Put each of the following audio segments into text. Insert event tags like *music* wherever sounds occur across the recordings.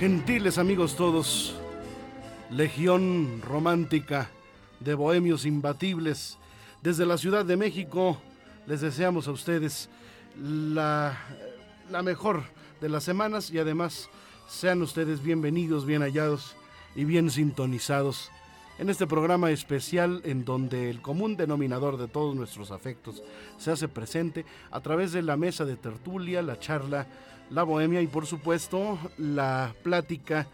Gentiles amigos todos, Legión Romántica de Bohemios Imbatibles, desde la Ciudad de México les deseamos a ustedes la, la mejor de las semanas y además sean ustedes bienvenidos, bien hallados y bien sintonizados en este programa especial en donde el común denominador de todos nuestros afectos se hace presente a través de la mesa de tertulia, la charla, la bohemia y por supuesto la plática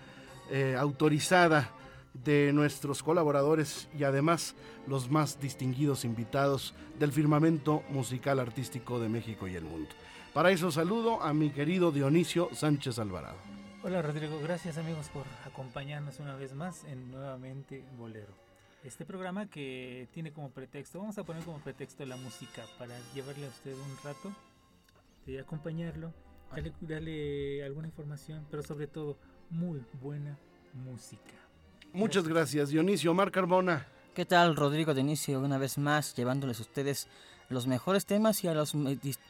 eh, autorizada de nuestros colaboradores y además los más distinguidos invitados del firmamento musical artístico de México y el mundo. Para eso saludo a mi querido Dionisio Sánchez Alvarado. Hola Rodrigo, gracias amigos por acompañarnos una vez más en Nuevamente Bolero. Este programa que tiene como pretexto, vamos a poner como pretexto la música para llevarle a usted un rato, de acompañarlo, darle, darle alguna información, pero sobre todo muy buena música. Muchas gracias Dionisio. Omar Carbona. ¿Qué tal Rodrigo Dionisio? Una vez más llevándoles a ustedes los mejores temas y a los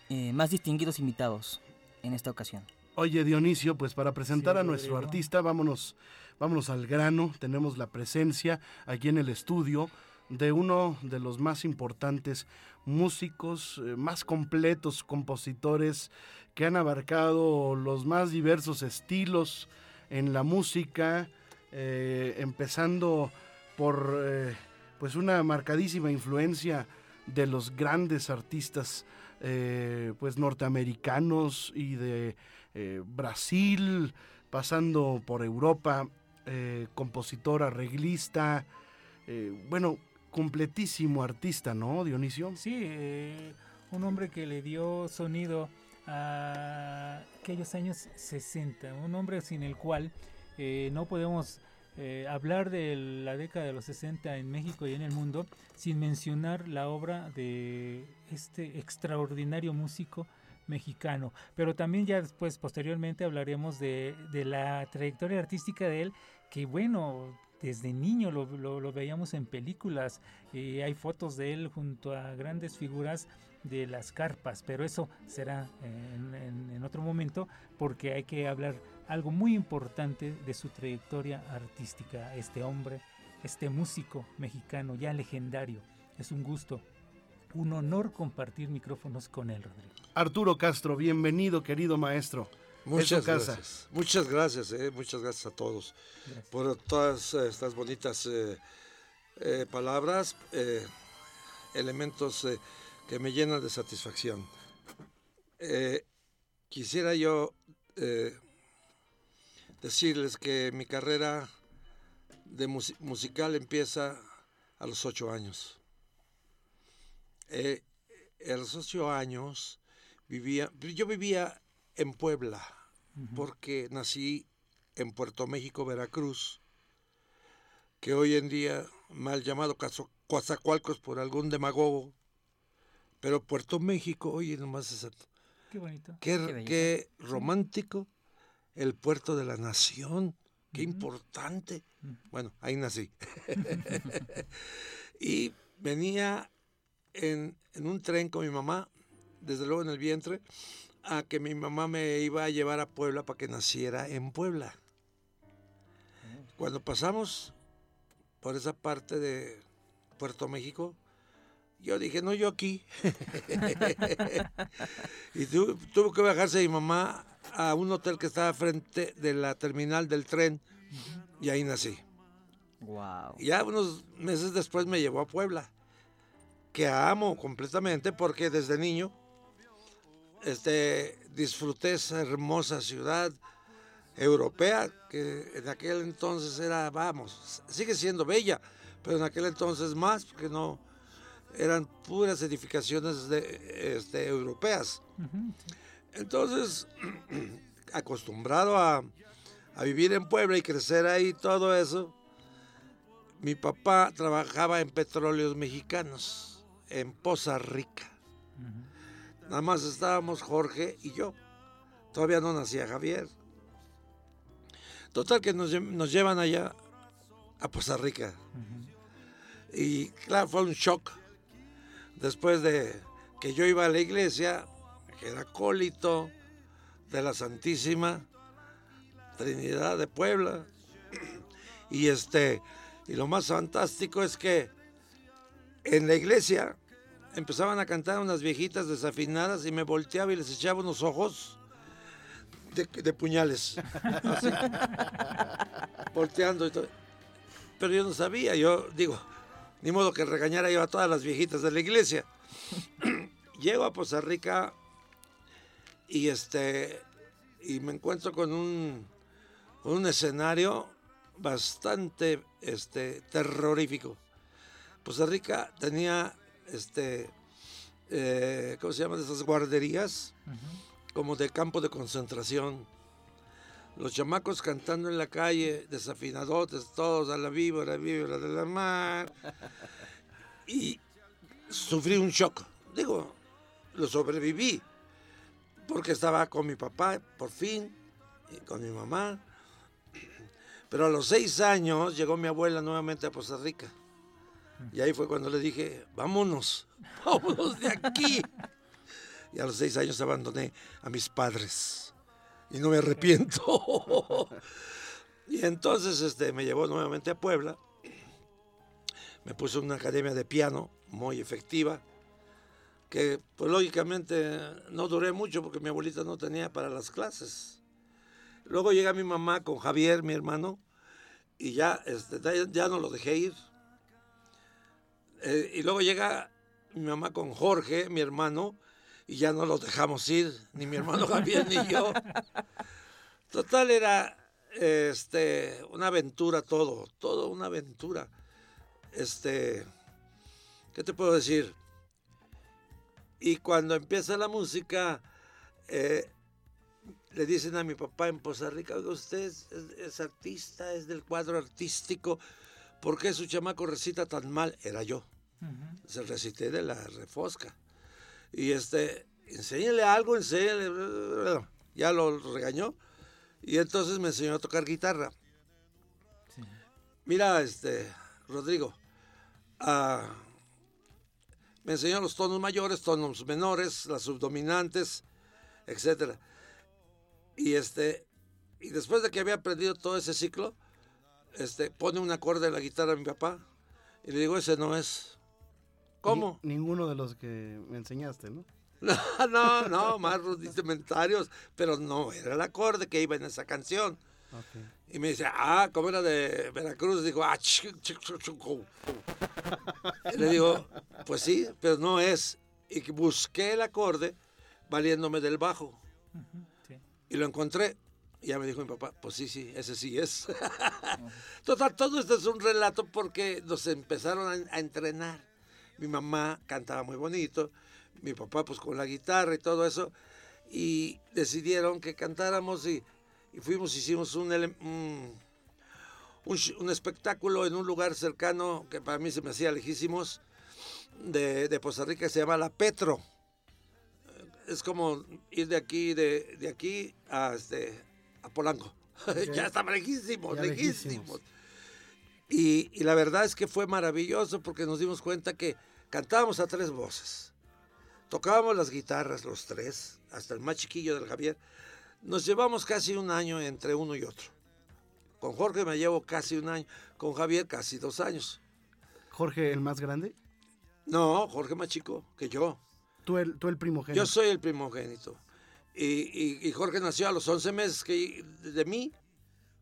eh, más distinguidos invitados en esta ocasión. Oye Dionisio, pues para presentar a nuestro artista, vámonos, vámonos al grano. Tenemos la presencia aquí en el estudio de uno de los más importantes músicos, eh, más completos compositores que han abarcado los más diversos estilos en la música, eh, empezando por eh, pues una marcadísima influencia de los grandes artistas pues norteamericanos y de Brasil, pasando por Europa, compositor, arreglista, bueno, completísimo artista, ¿no, Dionisio? Sí, un hombre que le dio sonido a aquellos años 60, un hombre sin el cual no podemos eh, hablar de la década de los 60 en México y en el mundo sin mencionar la obra de este extraordinario músico mexicano. Pero también ya después, posteriormente, hablaremos de, la trayectoria artística de él, que bueno, desde niño lo, veíamos en películas, y hay fotos de él junto a grandes figuras de las carpas, pero eso será en otro momento porque hay que hablar algo muy importante de su trayectoria artística, este hombre, este músico mexicano ya legendario. Es un gusto, un honor compartir micrófonos con él, Rodrigo. Arturo Castro, bienvenido, querido maestro. Muchas gracias. Muchas gracias, eh, muchas gracias a todos por todas estas bonitas eh, eh, palabras, elementos que me llenan de satisfacción. quisiera yo decirles que mi carrera de musical empieza a los ocho años. Eh, a los ocho años vivía, yo vivía en Puebla, porque nací en Puerto México, Veracruz, que hoy en día mal llamado Coatzacoalcos por algún demagogo, pero Puerto México, oye, nomás es Qué bonito. Qué, qué romántico el puerto de la nación. Qué importante. Bueno, ahí nací. *laughs* y venía en, un tren con mi mamá, desde luego en el vientre, a que mi mamá me iba a llevar a Puebla para que naciera en Puebla. Cuando pasamos por esa parte de Puerto México, yo dije, no, yo aquí. *laughs* y tuvo que bajarse mi mamá a un hotel que estaba frente de la terminal del tren y ahí nací. Wow. ya unos meses después me llevó a Puebla, que amo completamente porque desde niño este, disfruté esa hermosa ciudad europea que en aquel entonces era, vamos, sigue siendo bella, pero en aquel entonces más, porque no, eran puras edificaciones de, este, europeas. Entonces, *clears throat* acostumbrado a, a vivir en Puebla y crecer ahí, todo eso, mi papá trabajaba en petróleos mexicanos, en Poza Rica. Nada más estábamos Jorge y yo. Todavía no nacía Javier. Total que nos, nos llevan allá a Poza Rica. Y claro, fue un shock. Después de que yo iba a la iglesia, que era acólito de la Santísima Trinidad de Puebla. Y este, y lo más fantástico es que en la iglesia empezaban a cantar unas viejitas desafinadas y me volteaba y les echaba unos ojos de, puñales. *laughs* Así, volteando y todo. Pero yo no sabía, yo digo, ni modo que regañara yo a todas las viejitas de la iglesia. *clears throat* Llego a Poza Rica y este y me encuentro con un, un escenario bastante este, terrorífico. Poza Rica tenía este eh, ¿cómo se llaman esas guarderías? Como de campo de concentración. Los chamacos cantando en la calle, desafinadotes, todos a la víbora, víbora de la mar. *laughs* Y sufrí un shock. Digo, lo sobreviví porque estaba con mi papá, por fin, y con mi mamá. Pero a los seis años llegó mi abuela nuevamente a Costa Rica. Y ahí fue cuando le dije, vámonos, *laughs* vámonos de aquí. Y a los seis años abandoné a mis padres. Y no me arrepiento. *laughs* y entonces este, me llevó nuevamente a Puebla. Me puso en una academia de piano muy efectiva que pues lógicamente no duré mucho porque mi abuelita no tenía para las clases. Luego llega mi mamá con Javier, mi hermano, y ya, este, ya no lo dejé ir. Eh, y luego llega mi mamá con Jorge, mi hermano, y ya no lo dejamos ir, ni mi hermano *laughs* Javier ni yo. Total era este, una aventura todo, todo una aventura. Este, ¿qué te puedo decir? Y cuando empieza la música, eh, le dicen a mi papá en Poza Rica, usted es, artista, es del cuadro artístico, ¿por qué su chamaco recita tan mal? Era yo. Se recité de la refosca. Y este, enséñale algo, enséñale. Ya lo regañó. Y entonces me enseñó a tocar guitarra. Mira, este, Rodrigo, ah, me enseñó los tonos mayores, tonos menores, las subdominantes, etc. Y este, y después de que había aprendido todo ese ciclo, este, pone un acorde en la guitarra a mi papá y le digo, ese no es. ¿Cómo? ninguno de los que me enseñaste, ¿no? *laughs* No, no, no, más rudimentarios, pero no, era el acorde que iba en esa canción. Y me dice, ah, ¿cómo era de Veracruz? Digo, ah, y le digo, pues sí, pero no es. Y busqué el acorde valiéndome del bajo. Y lo encontré. Y ya me dijo mi papá, pues sí, sí, ese sí es. Total, todo esto es un relato porque nos empezaron a, a, entrenar. Mi mamá cantaba muy bonito, mi papá pues con la guitarra y todo eso. Y decidieron que cantáramos y y fuimos, hicimos un, un, espectáculo en un lugar cercano que para mí se me hacía lejísimos de, de Poza Rica, se llama La Petro. Es como ir de aquí, de, de aquí a, este, a Polanco. *laughs* ya estaba lejísimos, lejísimos. Y, y, la verdad es que fue maravilloso porque nos dimos cuenta que cantábamos a tres voces. Tocábamos las guitarras los tres, hasta el más chiquillo del Javier, nos llevamos casi un año entre uno y otro. Con Jorge me llevo casi un año, con Javier casi dos años. ¿Jorge el más grande? No, Jorge más chico que yo. ¿Tú el, tú el primogénito? Yo soy el primogénito. Y, Jorge nació a los 11 meses que, de mí,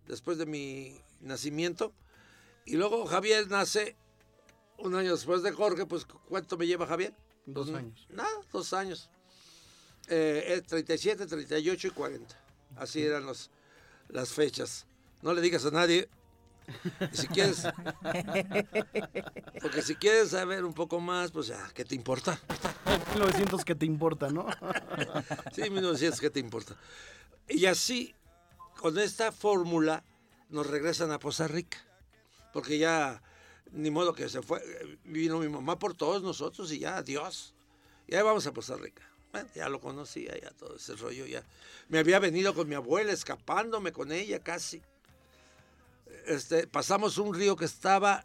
después de mi nacimiento. Y luego Javier nace un año después de Jorge, pues ¿cuánto me lleva Javier? Dos años. Nada, dos años. Eh, 37, 38 y 40. Así eran los, las fechas. No le digas a nadie Y si quieres, porque si quieres saber un poco más, pues ya, ¿qué te importa? 1900 que te importa, ¿no? Sí, 1900, ¿qué te importa? Y así, con esta fórmula, nos regresan a Poza Rica. Porque ya, ni modo que se fue, vino mi mamá por todos nosotros y ya, adiós. Y ahí vamos a Poza Rica. Bueno, ya lo conocía, ya todo ese rollo, ya. Me había venido con mi abuela, escapándome con ella casi. Este, pasamos un río que estaba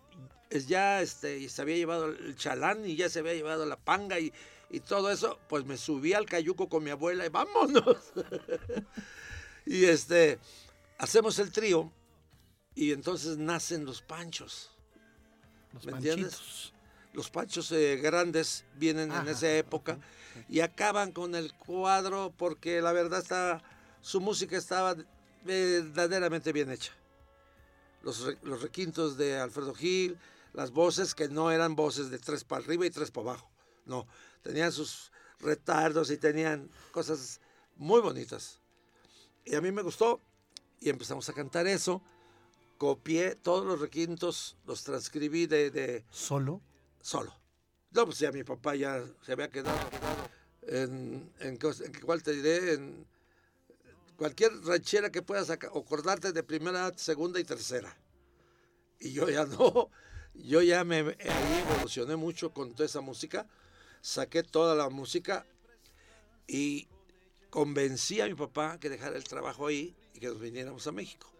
es ya este, y se había llevado el chalán y ya se había llevado la panga y, y todo eso, pues me subí al cayuco con mi abuela y vámonos. *laughs* y este, hacemos el trío y entonces nacen los panchos. Los ¿Me entiendes? Los panchos eh, grandes vienen en esa época y acaban con el cuadro porque la verdad está, su música estaba verdaderamente bien hecha. Los, los requintos de Alfredo Gil, las voces que no eran voces de tres para arriba y tres para abajo. No, tenían sus retardos y tenían cosas muy bonitas. Y a mí me gustó y empezamos a cantar eso. Copié todos los requintos, los transcribí de, de ¿Solo? solo. No, pues ya mi papá ya se había quedado en, en, en ¿cuál te diré? En cualquier ranchera que puedas acordarte de primera, segunda y tercera. Y yo ya no, yo ya me ahí evolucioné mucho con toda esa música, saqué toda la música y convencí a mi papá que dejara el trabajo ahí y que nos viniéramos a México.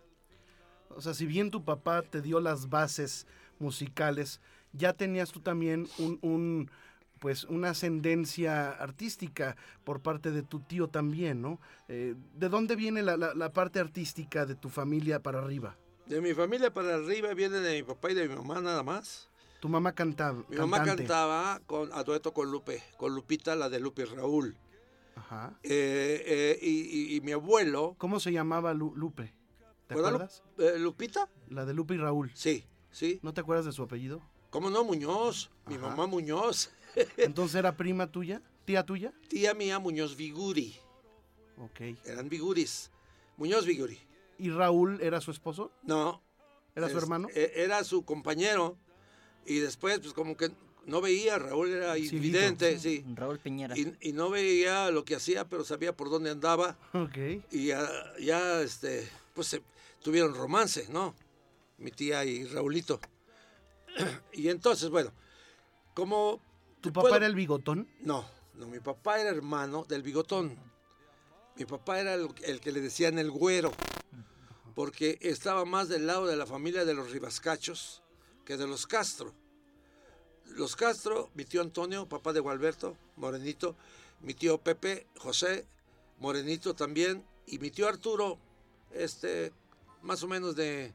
O sea, si bien tu papá te dio las bases musicales, ya tenías tú también un, pues una ascendencia artística por parte de tu tío también, ¿no? Eh, ¿De dónde viene la, la- la parte artística de tu familia para arriba? De mi familia para arriba viene de mi papá y de mi mamá nada más. Tu mamá cantaba. Mi mamá cantaba con, a dueto con Lupe, con Lupita, la de Lupe y Raúl. Ajá. Eh, eh, y, y- y mi abuelo, ¿Cómo se llamaba Lu- Lupe? ¿Te ¿Verdad, Lu- acuerdas? ¿Lupita? La de Lupe y Raúl. Sí, sí. ¿No te acuerdas de su apellido? ¿Cómo no? Muñoz, mi Ajá. mamá Muñoz. Entonces era prima tuya, tía tuya. Tía mía Muñoz Viguri, Ok. eran Viguris. Muñoz Viguri. ¿Y Raúl era su esposo? No. ¿Era su hermano? eh, Era su compañero. Y después, pues como que no veía, Raúl era invidente, sí. Raúl Piñera. Y, y no veía lo que hacía, pero sabía por dónde andaba. Ok. y ya, ya, este, pues se- tuvieron romance, ¿no? Mi tía y Raulito. *clears throat* Y entonces, bueno, como... ¿Tu papá puedo- era el bigotón? No, no, mi papá era hermano del bigotón. Mi papá era el, el que le decían el güero, porque estaba más del lado de la familia de los Ribascachos que de los Castro. Los Castro, mi tío Antonio, papá de Gualberto, morenito, mi tío Pepe, José, morenito también, y mi tío Arturo, este, más o menos de,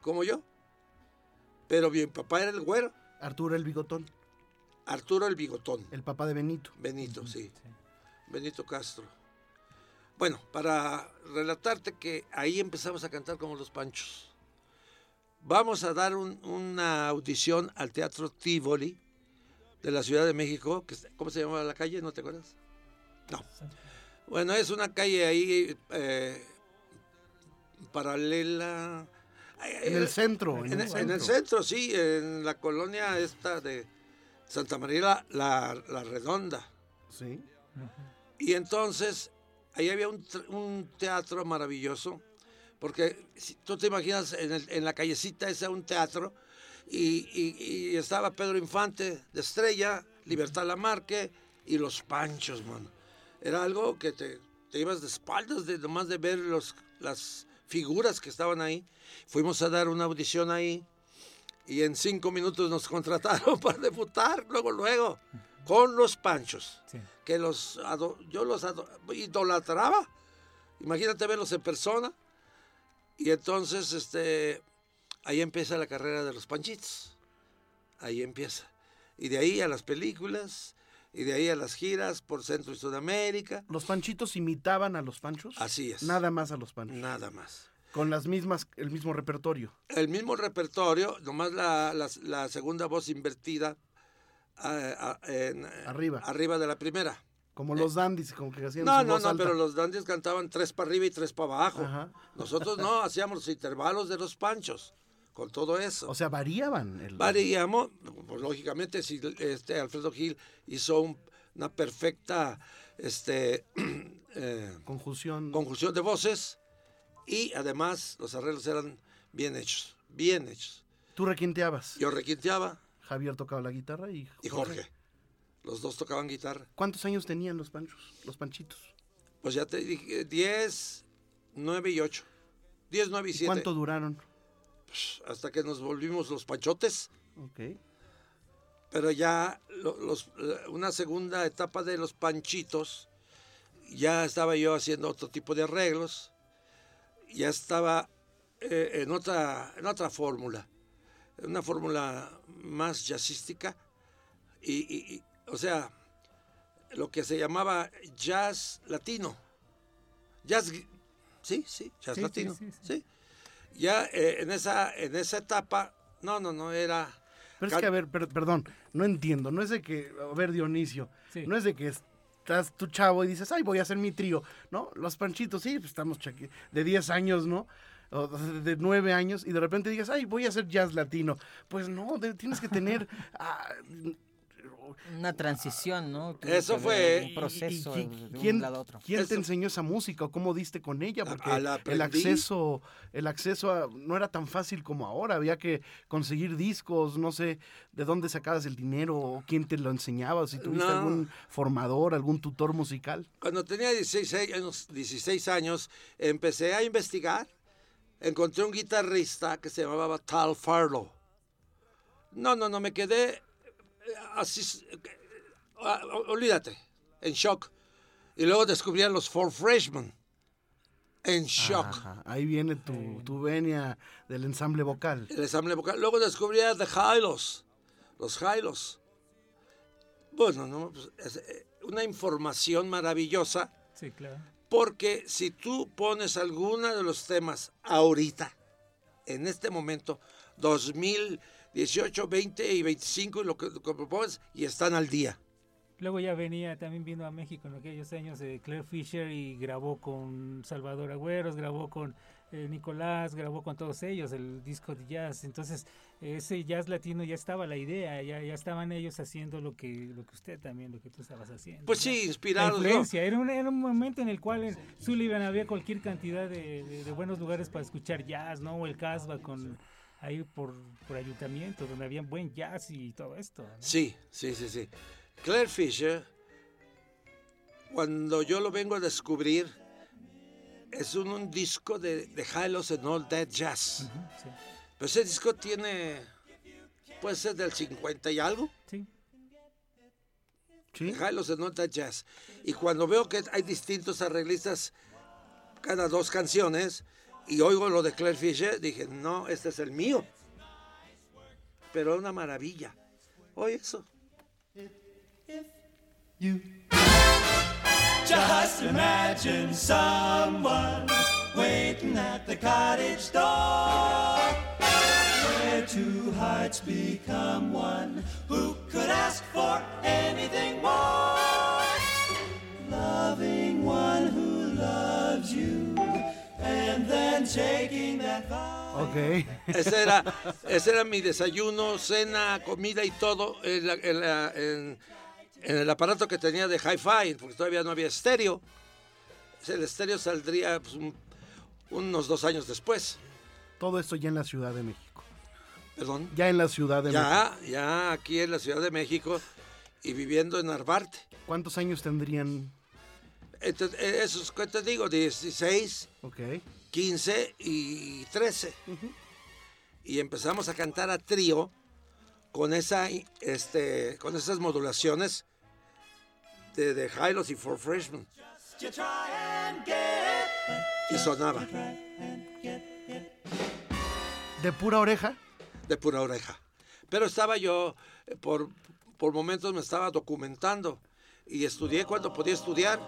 como yo. Pero mi papá era el güero, Arturo el bigotón, Arturo el bigotón. el papá de Benito. Benito, sí. Benito Castro. Bueno, para relatarte que ahí empezamos a cantar como los panchos. Vamos a dar un- una audición al Teatro Tivoli de la Ciudad de México. Que, ¿Cómo se llamaba la calle? ¿No te acuerdas? No. Bueno, es una calle ahí eh, paralela. En el centro, en, En, el en el centro, sí, en la colonia esta de Santa María la, la Redonda. Sí. Y entonces, ahí había un, un teatro maravilloso, porque si tú te imaginas en, el- en la callecita ese un teatro, y, y- y estaba Pedro Infante de Estrella, Libertad Lamarque y Los Panchos, mano. Era algo que te, te ibas de espaldas de nomás de ver los, las figuras que estaban ahí. Fuimos a dar una audición ahí y en cinco minutos nos contrataron *laughs* para debutar, luego, luego, con Los Panchos Sí. que los yo los idolatraba. Imagínate verlos en persona. Y entonces, este, ahí empieza la carrera de los panchitos. Ahí empieza. Y de ahí a las películas, y de ahí a las giras por Centro y Sudamérica. ¿Los panchitos imitaban a los panchos? Así es. Nada más a los panchos. Nada más. Con las mismas, el mismo repertorio. El mismo repertorio, nomás la, la- la segunda voz invertida ah, ah, en, eh, Arriba. arriba de la primera. Como los dandies, como que hacían No, su no, voz no, alta. pero los dandies cantaban tres para arriba y tres para abajo. Ajá. Nosotros no, *laughs* hacíamos los intervalos de los panchos. con todo eso. O sea, variaban. El... Variamos, pues, lógicamente, si este Alfredo Gil hizo un- una perfecta este, *clears throat* eh, Conjunción. conjunción de voces y además los arreglos eran bien hechos, bien hechos. Tú requinteabas. Yo requinteaba Javier tocaba la guitarra y y Jorge. Los dos tocaban guitarra. ¿Cuántos años tenían los panchos, los panchitos? Pues ya te dije, 10, 9 y 8. 10, 9 y ¿Y 7. cuánto duraron? Hasta que nos volvimos los panchotes. Ok. Pero ya lo- los, una segunda etapa de los panchitos, ya estaba yo haciendo otro tipo de arreglos, ya estaba eh, en otra, en otra fórmula, una fórmula más jazzística, y, y- y, o sea, lo que se llamaba jazz latino. Jazz, sí, sí, jazz Sí, latino, sí, sí. sí. Ya eh, en, esa, en esa etapa, no, no, no, era... Pero es que, a ver, per- perdón, no entiendo. No es de que, a ver, Dionisio, Sí. no es de que estás tu chavo y dices, ay, voy a hacer mi trío. No, los panchitos, sí, pues estamos de 10 años, ¿no? O de 9 años y de repente digas, ay, voy a hacer jazz latino. Pues no, tienes que tener... *laughs* ah, Una transición, ¿no? Eso fue- Un y- proceso y- de ¿quién, un lado a otro. quién te enseñó esa música o cómo diste con ella? Porque el acceso, el acceso a- no era tan fácil como ahora. Había que conseguir discos, no sé de dónde sacabas el dinero o quién te lo enseñaba, si tuviste No. algún formador, algún tutor musical. Cuando tenía 16 años, 16 años, empecé a investigar. Encontré un guitarrista que se llamaba Tal Farlow. No, no, no, me quedé así, ah, olvídate, en shock. Y luego descubrí a los Four Freshmen. En shock. Ajá, ahí viene tu, tu venia del ensamble vocal. El ensamble vocal. Luego descubrí a The Hylos. Los Hylos. Bueno, no, pues, es, eh, una información maravillosa. Sí, claro. Porque si tú pones alguna de los temas ahorita, en este momento, 2018, 20 y 25, y lo que, que propones, y están al día. Luego ya venía, también vino a México en aquellos años de Claire Fisher y grabó con Salvador Agüeros, grabó con eh, Nicolás, grabó con todos ellos el disco de jazz. Entonces, ese jazz latino ya estaba la idea, ya, ya estaban ellos haciendo lo que, lo que usted también, lo que tú estabas haciendo. Pues ¿no? sí, La inspirados. ¿no? influencia, era, un, era un momento en el cual en Sullivan había cualquier cantidad de, de- de buenos lugares para escuchar jazz, ¿no? O el Casbah con ahí por, por ayuntamiento, donde había buen jazz y todo esto. ¿no? Sí, sí, sí, sí. Claire Fisher, cuando yo lo vengo a descubrir, es un, un disco de, de and All That Jazz. Ujú, sí, Pero ese disco tiene, puede ser del 50 y algo. sí. ¿Sí? And All That Jazz. Y cuando veo que hay distintos arreglistas cada dos canciones y oigo lo de Claire Fisher, dije, no, este es el mío. Pero una maravilla. Oye eso. Just imagine someone waiting at the cottage door. Where two hearts become one. Who could ask for anything more? Loving And then taking that vow. Ok. Ese era, ese era mi desayuno, cena, comida y todo en, la- en la- en- en el aparato que tenía de hi-fi, porque todavía no había estéreo. El estéreo saldría pues, un- unos dos años después. Todo esto ya en la Ciudad de México. Perdón. Ya en la Ciudad de México. Ya, ya aquí en la Ciudad de México y viviendo en Narvarte. ¿Cuántos años tendrían? Entonces, eh, eso es que te digo, 16, Ok. 15 y 13. Y empezamos a cantar a trío con, esa, este, con esas modulaciones de, de Hylos y Four Freshmen. Y sonaba ¿De pura oreja? de pura oreja. Pero estaba yo, eh, por, por momentos me estaba documentando y estudié cuando podía estudiar.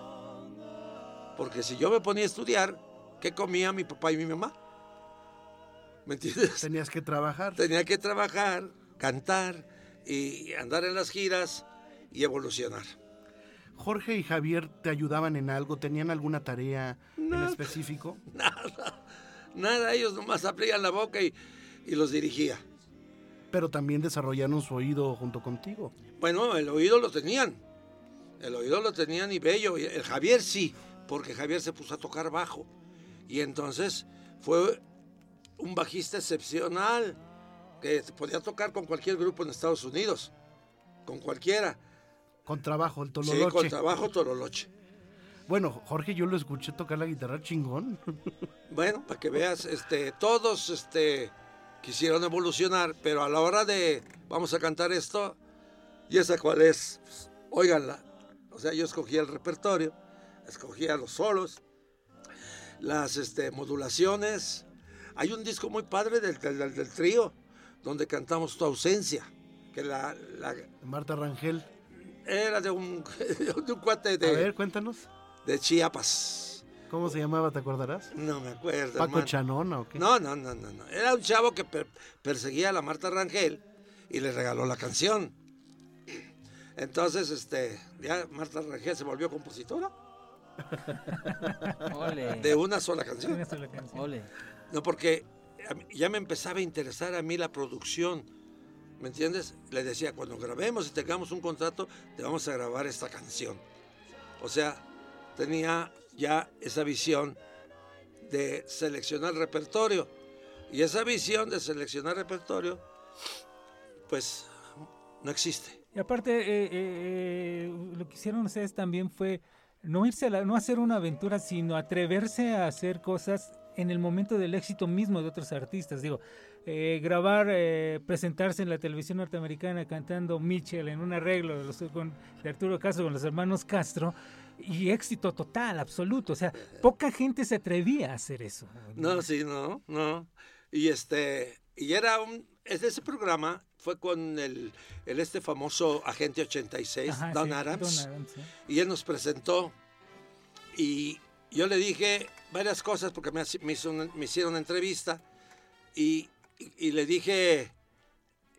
Porque si yo me ponía a estudiar, ¿qué comía mi papá y mi mamá? ¿Me entiendes? Tenías que trabajar. Tenía que trabajar, cantar y andar en las giras y evolucionar. Jorge y Javier te ayudaban en algo, tenían alguna tarea en específico. *laughs* Nada, nada, ellos nomás abrían la boca y y los dirigía. Pero también desarrollaron su oído junto contigo. Bueno, el oído lo tenían. El oído lo tenían y bello. El Javier sí, porque Javier se puso a tocar bajo. Y entonces fue un bajista excepcional que podía tocar con cualquier grupo en Estados Unidos. Con cualquiera. Con trabajo, el Sí, tololoche. con trabajo Tololoche. Bueno, Jorge, yo lo escuché tocar la guitarra chingón. *laughs* Bueno, para que veas, este, todos este, quisieron evolucionar, pero a la hora de vamos a cantar esto, ¿y esa cuál es? Pues, óiganla. O sea, yo escogía el repertorio, escogía los solos, las este, modulaciones. Hay un disco muy padre del, del, del trío, donde cantamos Tu ausencia, que la, la- Marta Rangel. era de un, *laughs* de un cuate A de, ver, cuéntanos. de Chiapas. ¿Cómo se llamaba, te acordarás? No me acuerdo. Paco. Chanona o qué? No, no, no, no, no. Era un chavo que per- perseguía a la Marta Rangel y le regaló la canción. Entonces, este, ya Marta Rangel se volvió compositora Ole. de una sola canción. Una sola canción. Ole. No, porque ya me empezaba a interesar a mí la producción. ¿Me entiendes? Le decía, cuando grabemos y tengamos un contrato, te vamos a grabar esta canción. O sea, tenía ya esa visión de seleccionar repertorio. Y esa visión de seleccionar repertorio, pues, no existe. Y aparte, eh, eh, eh, lo que hicieron ustedes también fue no irse a no hacer una aventura, sino atreverse a hacer cosas en el momento del éxito mismo de otros artistas. Digo, eh, grabar, eh, presentarse en la televisión norteamericana cantando Mitchell en un arreglo de, los- Arturo Castro con los hermanos Castro y éxito total, absoluto. O sea, poca gente se atrevía a hacer eso. No, sí, no, no. Y este, y era un, ese programa fue con el, el este famoso agente 86, Ajá, Don sí, Adams, Don Adams, y él nos presentó y yo le dije varias cosas porque me, haci- me, hizo una- me hicieron una entrevista y, y- y le dije,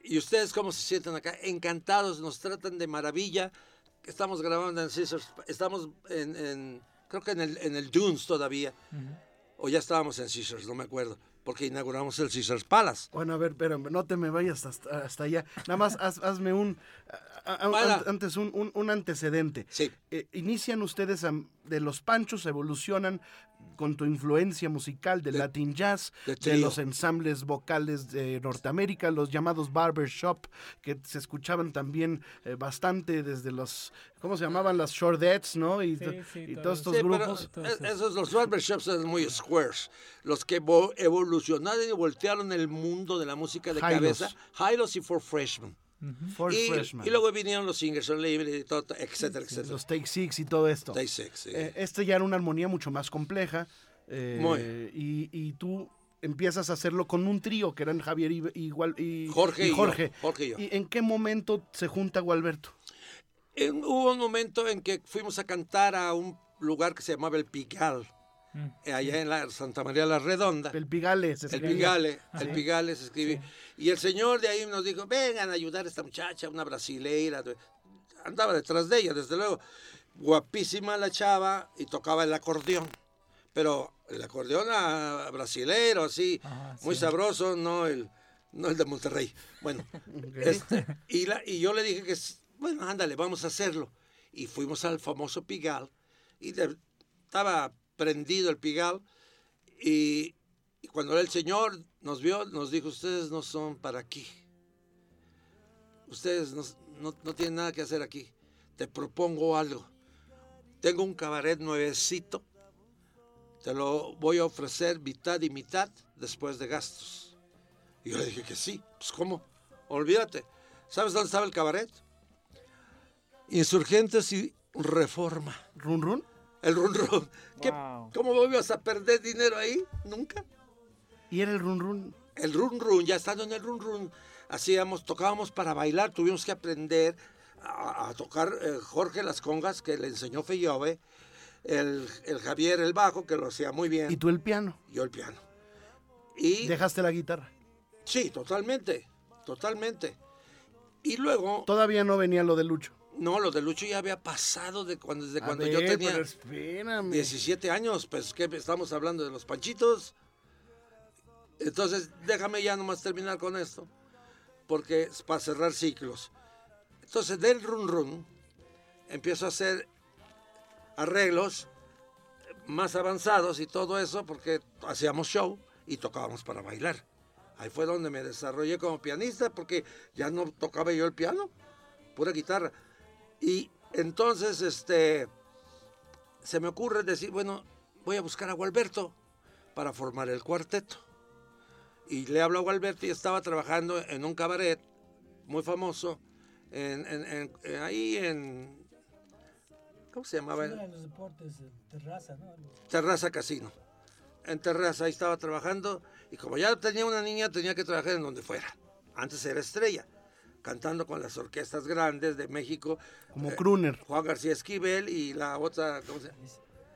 ¿y ustedes cómo se sienten acá? Encantados, nos tratan de maravilla. Estamos grabando en Caesars, estamos en, en- creo que en el, en el Dunes todavía, o ya estábamos en Caesars, no me acuerdo, porque inauguramos el Caesars Palace. Bueno, a ver, espérame, no te me vayas hasta, hasta allá. Nada más haz- hazme un, a- a- Para. an- antes un, un- un antecedente. Sí. Eh, inician ustedes a- de los panchos, evolucionan con tu influencia musical del De- Latin Jazz, de los ensambles vocales de Norteamérica, los llamados barber shop, que se escuchaban también eh, bastante desde los, ¿cómo se llamaban? Las Shordettes, ¿no? Y, Sí, to- sí, y todos. todos estos Sí, grupos. Es- esos, los barbershops son muy squares. Los que vo- evolucionaron y voltearon el mundo de la música de cabeza, Jailos y For Freshmen. Y, Freshman, y luego vinieron los y todo, etcétera, etcétera. los Take Six y todo esto. Day Six, sí. Eh, este ya era una armonía mucho más compleja. eh, Muy. Y, y tú empiezas a hacerlo con un trío que eran Javier y, igual, y Jorge y yo, Jorge. Jorge y yo. en qué momento se junta Gualberto? En- hubo un momento en que fuimos a cantar a un lugar que se llamaba El Pigal, Mm. allá en la Santa María la Redonda. El Pigale. se El escribía. Pigale, Ah, el sí. Pigale se escribe. Y el señor de ahí nos dijo, vengan a ayudar a esta muchacha, una brasileira. Andaba detrás de ella, desde luego. Guapísima la chava y tocaba el acordeón. Pero el acordeón a brasileiro, así, Ajá, muy sí. sabroso, no el, no el de Monterrey. Bueno, *laughs* este, y, la, y yo le dije que, bueno, ándale, vamos a hacerlo. Y fuimos al famoso Pigal y de- estaba prendido el Pigal y, cuando el Señor nos vio, nos dijo, ustedes no son para aquí. Ustedes no, no- no tienen nada que hacer aquí. Te propongo algo. Tengo un cabaret nuevecito. Te lo voy a ofrecer mitad y mitad después de gastos. Y yo le dije que sí. Pues ¿cómo? Olvídate. ¿Sabes dónde estaba el cabaret? Insurgentes y Reforma. ¿Run Run? El run run. ¿Qué- Wow. ¿Cómo ibas a perder dinero ahí? Nunca. Y era el Run Run. El run run, ya estando en el run run, hacíamos, tocábamos para bailar, tuvimos que aprender a, a tocar eh, Jorge las congas, que le enseñó Feyove, el, el Javier el bajo, que lo hacía muy bien, Y tú el piano. yo el piano. Y Dejaste la guitarra. sí, totalmente, totalmente. Y luego, Todavía no venía lo de Lucho. No, lo de Lucho ya había pasado de cuando, desde A cuando ver, yo tenía pero espérame. 17 años, pues que estamos hablando de los panchitos. Entonces, déjame ya nomás terminar con esto, porque es para cerrar ciclos. Entonces, del run run, empiezo a hacer arreglos más avanzados y todo eso, porque hacíamos show y tocábamos para bailar. Ahí fue donde me desarrollé como pianista, porque ya no tocaba yo el piano, pura guitarra. Y entonces, este, se me ocurre decir, bueno, voy a buscar a Gualberto para formar el cuarteto. Y le hablo a Gualberto y estaba trabajando en un cabaret muy famoso, en, en- en- en- ahí en... ¿Cómo se llamaba? los deportes, terraza, ¿no? Terraza Casino. En Terraza ahí estaba trabajando y como ya tenía una niña tenía que trabajar en donde fuera. Antes era estrella, cantando con las orquestas grandes de México. Como Eh, crooner. Juan García Esquivel y la otra, ¿cómo se llama?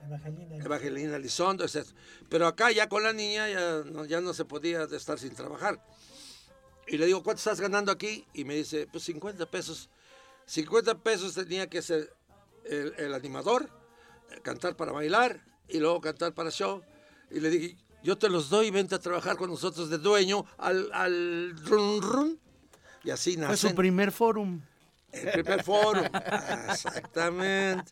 Evangelina. Evangelina Lizondo, etc. Pero acá ya con la niña ya no, ya no se podía estar sin trabajar. Y le digo, ¿cuánto estás ganando aquí? Y me dice, pues 50 pesos. 50 pesos tenía que ser el, el animador, eh, cantar para bailar y luego cantar para show. Y le dije, yo te los doy, vente a trabajar con nosotros de dueño al, al run run. Y así Fue nace su primer forum. el primer foro. Exactamente.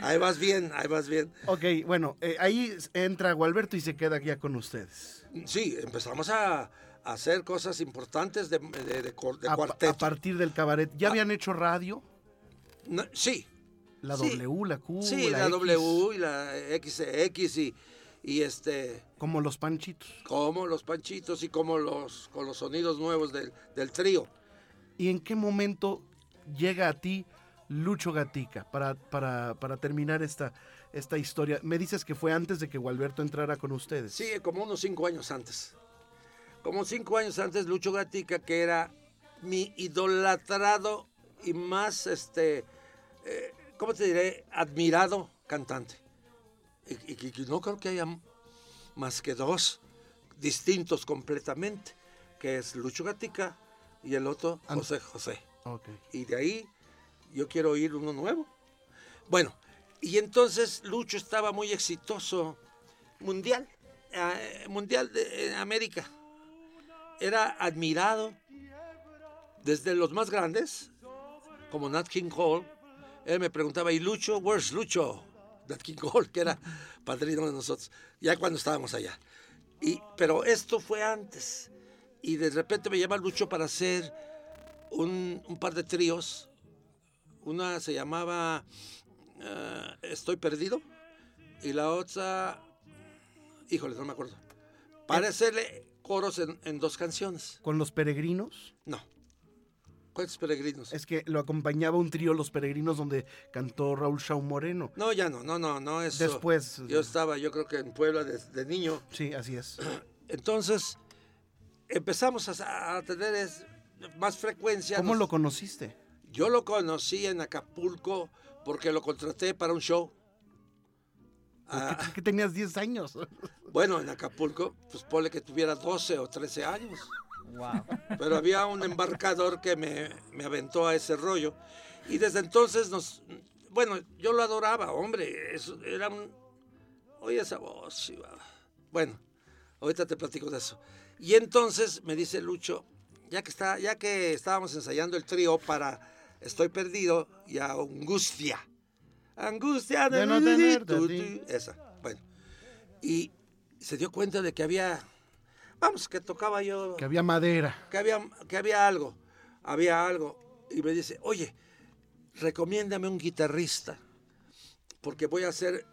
Ahí vas bien, ahí vas bien. Ok, bueno, eh, ahí entra Gualberto y se queda ya con ustedes. Sí, empezamos a, a hacer cosas importantes de, de, de cor- de A, cuarteto. a partir del cabaret. ¿Ya habían hecho radio? No, sí, La Sí. W, la Q, sí, la, la, X, W y la XX y, y este, Como los panchitos. como los panchitos y como los, con los sonidos nuevos del, del trío. ¿Y en qué momento llega a ti Lucho Gatica para, para, para terminar esta, esta historia? Me dices que fue antes de que Gualberto entrara con ustedes. Sí, como unos cinco años antes. Como cinco años antes, Lucho Gatica, que era mi idolatrado y más, este, eh, ¿cómo te diré? Admirado cantante. Y, y- no creo que haya más que dos distintos completamente, que es Lucho Gatica y el otro Ant- José José. Y de ahí yo quiero oír uno nuevo. Bueno, y entonces Lucho estaba muy exitoso mundial, eh, mundial de en América. Era admirado desde los más grandes, como Nat King Cole. Él me preguntaba, ¿y Lucho? Where's Lucho? Nat King Cole, que era padrino de nosotros, ya cuando estábamos allá. Y, pero esto fue antes. Y de repente me llama Lucho para hacer un, un par de tríos. Una se llamaba eh, Estoy Perdido y la otra, híjole, no me acuerdo. Para hacerle coros en, en dos canciones. ¿Con los peregrinos? No. ¿Cuántos peregrinos? Es que lo acompañaba un trío Los Peregrinos donde cantó Raúl Shaw Moreno. No, ya no, no, no, no eso. Después. Yo estaba, yo creo que en Puebla de, de niño. Sí, así es. *clears throat* Entonces empezamos a, a tener es- más frecuencia. ¿Cómo Nos- lo conociste? Yo lo conocí en Acapulco porque lo contraté para un show. Ah, Que tenías 10 años. bueno, en Acapulco, pues ponle que tuviera 12 o 13 años. Wow. Pero había un embarcador que me, me aventó a ese rollo. Y desde entonces nos... Bueno, yo lo adoraba, hombre. Eso era un... Oye esa voz. Bueno, ahorita te platico de eso. Y entonces me dice Lucho, ya que, está, ya que estábamos ensayando el trío para Estoy Perdido y a Angustia. Angustia De no tenerte Esa, bueno. Y se dio cuenta de que había... Vamos, que tocaba yo Que había madera. que había, que había algo, había algo. Y me dice, oye, recomiéndame un guitarrista, porque voy a hacer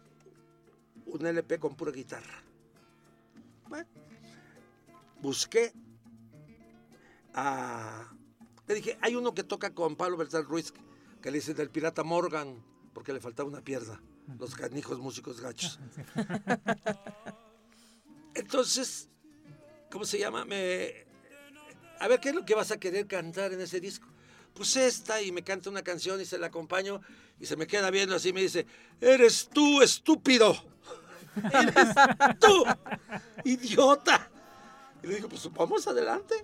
un LP con pura guitarra. Bueno, busqué a... Le dije, hay uno que toca con Pablo Beltrán Ruiz, que le dicen el pirata Morgan, porque le faltaba una pierna, los canijos músicos gachos. *laughs* Entonces, ¿cómo se llama? Me, a ver, ¿qué es lo que vas a querer cantar en ese disco? Pues esta, y me canta una canción y se la acompaño y se me queda viendo así y me dice, eres tú, estúpido. *laughs* Eres tú, idiota. Y le digo, pues vamos adelante.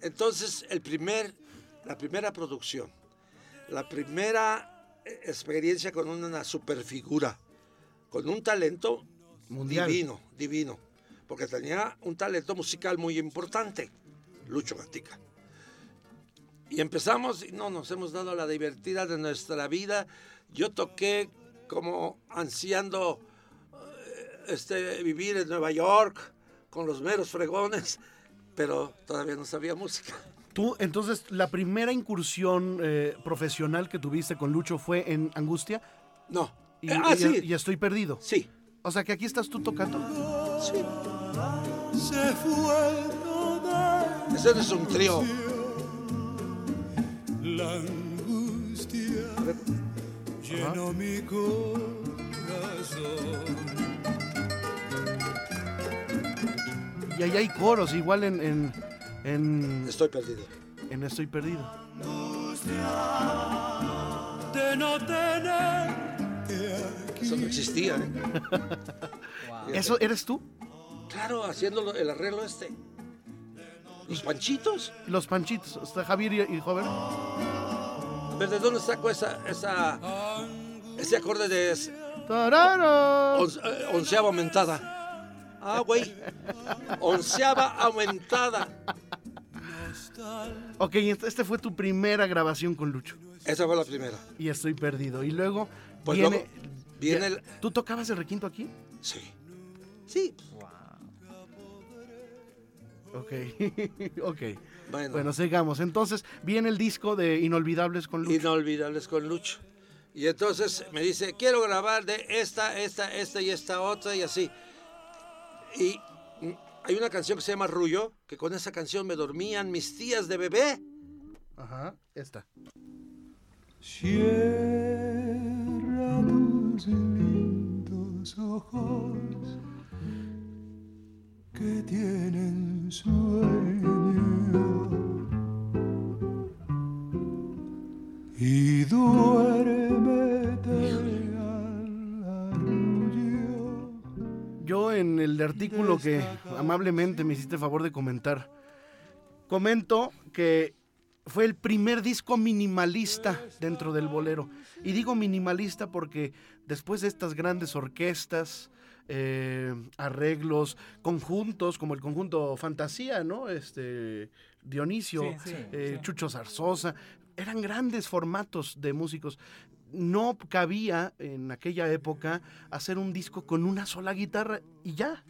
Entonces, el primer, la primera producción, la primera eh, experiencia con una superfigura, con un talento Mundial. divino, divino. Porque tenía un talento musical muy importante, Lucho Gatica. Y empezamos y no nos hemos dado la divertida de nuestra vida. Yo toqué como ansiando eh, este, vivir en Nueva York con los meros fregones, pero todavía no sabía música. Tú, entonces, la primera incursión eh, profesional que tuviste con Lucho fue en Angustia No. y, Eh, ah, y- sí. y estoy perdido. Sí. O sea que aquí estás tú tocando. Sí. Se fue toda Ese es un trío. la angustia llenó mi corazón. Y ahí hay coros, igual en, en, en, Estoy perdido. en Estoy perdido. De no aquí. Eso no existía, ¿eh? *laughs* ¿Eso eres tú? Claro, haciendo el arreglo este. Los panchitos. Los Panchitos. Está Javier y, y Joven. Ver, ¿de dónde saco esa, esa, ese acorde de ¡Tararo! once- eh, onceava aumentada? Ah, güey. Onceava aumentada. Ok, este este fue tu primera grabación con Lucho. Esa fue la primera. Y estoy perdido. Y luego Pues viene. luego viene el- ¿Tú tocabas el requinto aquí? Sí. Sí. Ok. *laughs* ok. Bueno, Bueno, sigamos. Entonces, viene el disco de Inolvidables con Lucho. inolvidables con Lucho. Y entonces me dice, quiero grabar de esta, esta, esta y esta otra y así. Y mm, hay una canción que se llama Rullo, que con esa canción me dormían mis tías de bebé. Ajá, esta. Cierra tus lindos ojos que tienen sueño y duérmete al arrullo. Yo en el artículo que amablemente me hiciste favor de comentar, comento que fue el primer disco minimalista dentro del bolero. Y digo minimalista porque después de estas grandes orquestas, eh, arreglos, conjuntos, como el conjunto Fantasía, ¿no? Este, Dionisio, Sí, sí, eh, sí. Chucho Zarzosa, eran grandes formatos de músicos. No cabía en aquella época hacer un disco con una sola guitarra y ya,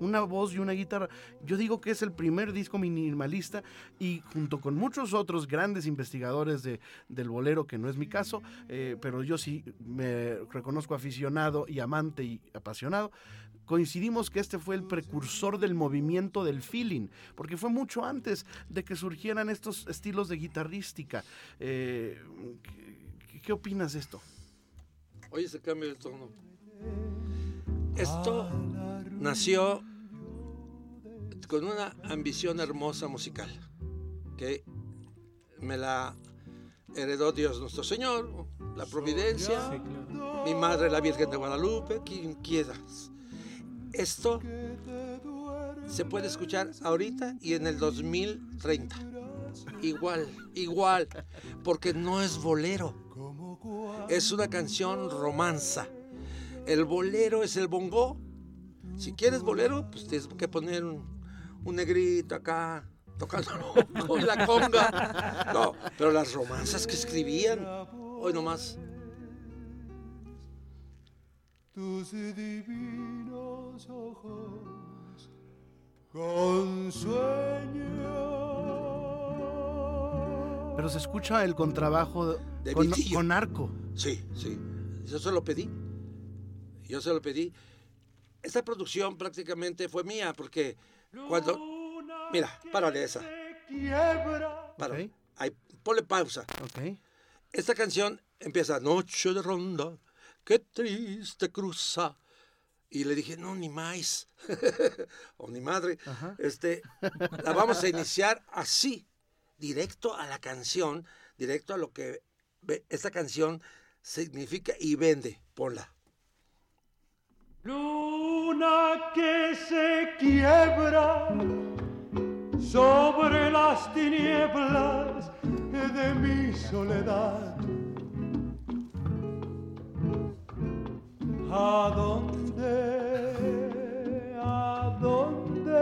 una voz y una guitarra. Yo digo que es el primer disco minimalista y junto con muchos otros grandes investigadores de, del bolero, que no es mi caso, eh, pero yo sí me reconozco aficionado y amante y apasionado, coincidimos que este fue el precursor del movimiento del feeling, porque fue mucho antes de que surgieran estos estilos de guitarrística. Eh, ¿qué, qué opinas de esto? Oye, ese cambio de tono. Esto nació con una ambición hermosa musical, que me la heredó Dios nuestro Señor, la providencia, Sí, claro. mi madre la Virgen de Guadalupe, quien quieras. Esto se puede escuchar ahorita y en el 2030. Igual, igual, porque no es bolero. Es una canción romanza. El bolero es el bongo. Si quieres bolero, pues tienes que poner un, un negrito acá tocándolo *laughs* con la conga. No, pero las romanzas que escribían, hoy nomás. tus divinos ojos con sueño. Pero se escucha el contrabajo De con, con arco. Sí, sí. Yo se lo pedí. Yo se lo pedí. Esta producción prácticamente fue mía porque cuando... Mira, párale esa. Ok. Ahí, ponle pausa. Ok. Esta canción empieza Noche de ronda, qué triste cruza. Y le dije, no, ni más. *laughs* o ni madre. Ajá. Este, la vamos a iniciar así, directo a la canción, directo a lo que esta canción significa y vende. Ponla. Luna que se quiebra sobre las tinieblas de mi soledad. ¿A dónde? ¿A dónde?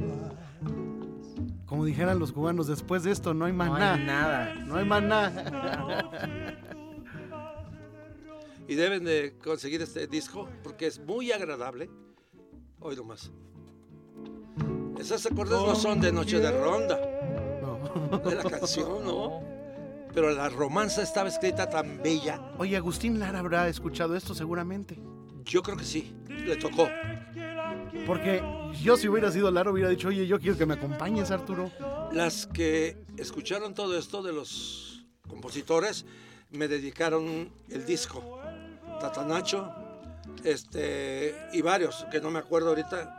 Vas? Como dijeran los cubanos, después de esto no hay maná. No hay nada. No hay maná. Y deben de conseguir este disco porque es muy agradable. Hoy nomás. Esos acordes no son de Noche de Ronda, No. de la canción, ¿no? Pero la romanza estaba escrita tan bella. Oye, Agustín Lara habrá escuchado esto seguramente. Yo creo que sí, le tocó. Porque yo si hubiera sido Lara hubiera dicho, oye, yo quiero que me acompañes, Arturo. Las que escucharon todo esto de los compositores me dedicaron el disco. Tatanacho, este, y varios, que no me acuerdo ahorita.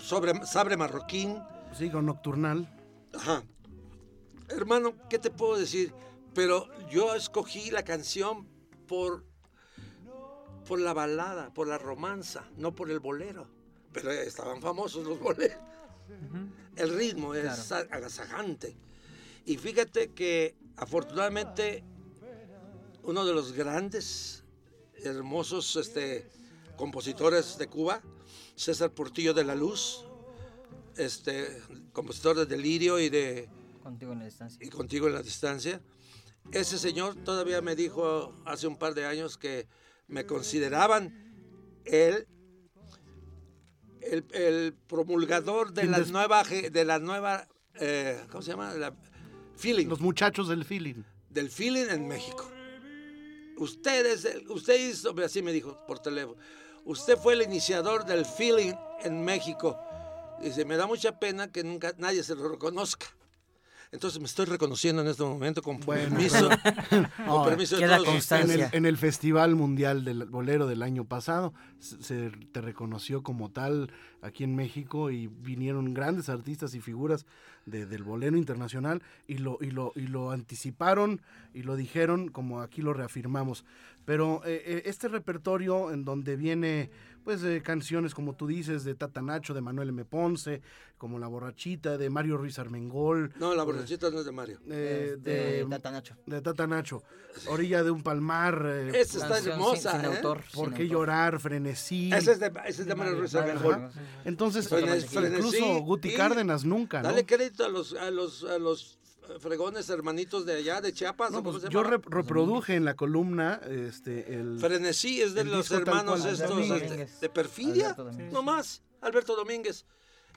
Sobre Sabre Marroquín. Sí, con Nocturnal. Ajá. Hermano, ¿qué te puedo decir? Pero yo escogí la canción por, por la balada, por la romanza, no por el bolero. Pero estaban famosos los boleros. El ritmo es agasajante. Y fíjate que afortunadamente uno de los grandes, hermosos este, compositores de Cuba, César Portillo de la Luz, este, compositor de Delirio y de Contigo en la distancia. y contigo en la distancia. Ese señor todavía me dijo hace un par de años que me consideraban el, el, el promulgador de ¿Quién la des- nueva, de la nueva, eh, ¿cómo se llama? La feeling, Los muchachos del feeling. del feeling en México. Usted es el- usted hizo, así me dijo por teléfono, usted fue el iniciador del feeling en México. Dice, me da mucha pena que nunca nadie se lo reconozca. Entonces me estoy reconociendo en este momento con Bueno, permiso, *laughs* con No, permiso de queda todos En constancia. el, ustedes. en el Festival Mundial del Bolero del año pasado se, se te reconoció como tal aquí en México y vinieron grandes artistas y figuras de- del bolero internacional y lo, y, lo, y lo anticiparon y lo dijeron como aquí lo reafirmamos. Pero eh, eh, este repertorio en donde viene pues eh, canciones como tú dices de Tata Nacho, de Manuel M. Ponce, como La Borrachita, de Mario Ruiz Armengol. No, la borrachita no es de Mario. eh, de de, Tata Nacho. de Tata Nacho, Orilla de un Palmar, eh, Esa está hermosa, sin, sin ¿eh? autor. ¿Por sin qué autor. llorar? Frenesí. Esa es de, esa es de Mario Ruiz Armengol. Ajá. Entonces, Frenes- incluso Guti y- Cárdenas nunca, ¿no? Dale crédito a los, a los, a los fregones hermanitos de allá, de Chiapas. No, ¿o cómo pues yo reproduje en la columna este el Frenesí es de los hermanos estos Domínguez. este, de perfidia, Alberto Domínguez. no más, Alberto Domínguez.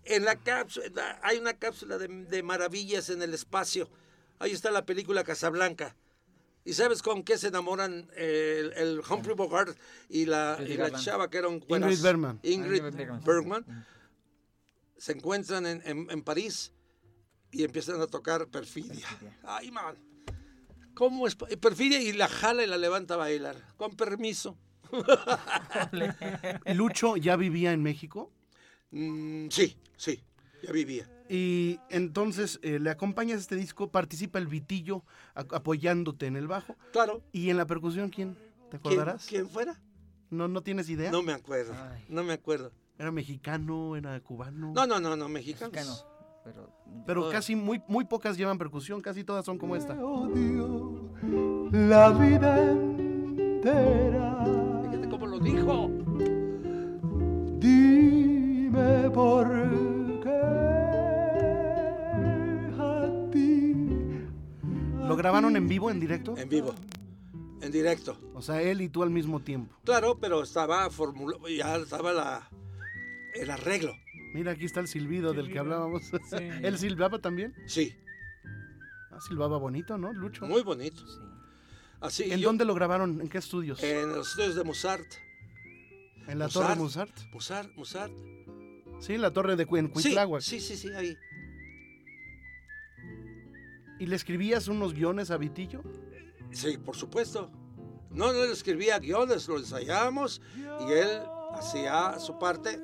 En la cápsula, hay una cápsula de, de maravillas en el espacio. Ahí está la película Casablanca. ¿Y sabes con qué se enamoran eh, el, el Humphrey Bogart y la, y la chava que eran Ingrid buenas? Bergman. Ingrid Ingrid Bergman. Bergman. Se encuentran en, en- en París y empiezan a tocar Perfidia. Ay, man. ¿Cómo es? Perfidia y la jala y la levanta a bailar. Con permiso. *laughs* Lucho ya vivía en México Mm, sí, sí, ya vivía. y entonces eh, le acompañas a este disco, participa el Vitillo a- apoyándote en el bajo Claro. y en la percusión quién? ¿Te ¿Quién, acordarás? quién fuera? No no tienes idea. No me acuerdo. Ay. No me acuerdo. Era mexicano, era cubano. No, no, no, no, mexicanos. Mexicano. Pero Pero casi muy muy pocas llevan percusión, casi todas son como esta. odio la vida entera. Fíjate cómo lo dijo. Dime por qué a ti ¿Lo grabaron en vivo, en directo? En vivo. En directo. O sea, él y tú al mismo tiempo. Claro, pero estaba formulado, ya estaba la, el arreglo. Mira, aquí está el silbido del que hablábamos. Sí. *laughs* ¿Él silbaba también? Sí, Ah, silbaba bonito, ¿no, Lucho? muy bonito. sí. Así ¿En yo- dónde lo grabaron? ¿En qué estudios? En los estudios de Mozart. ¿En la Mozart. Torre Mozart? Mozart, Mozart. Sí, en la Torre de Cu- en Sí, sí, sí, sí, ahí. ¿Y le escribías unos guiones a Vitillo? Sí, por supuesto. No, no le escribía guiones, lo ensayábamos y él hacía su parte.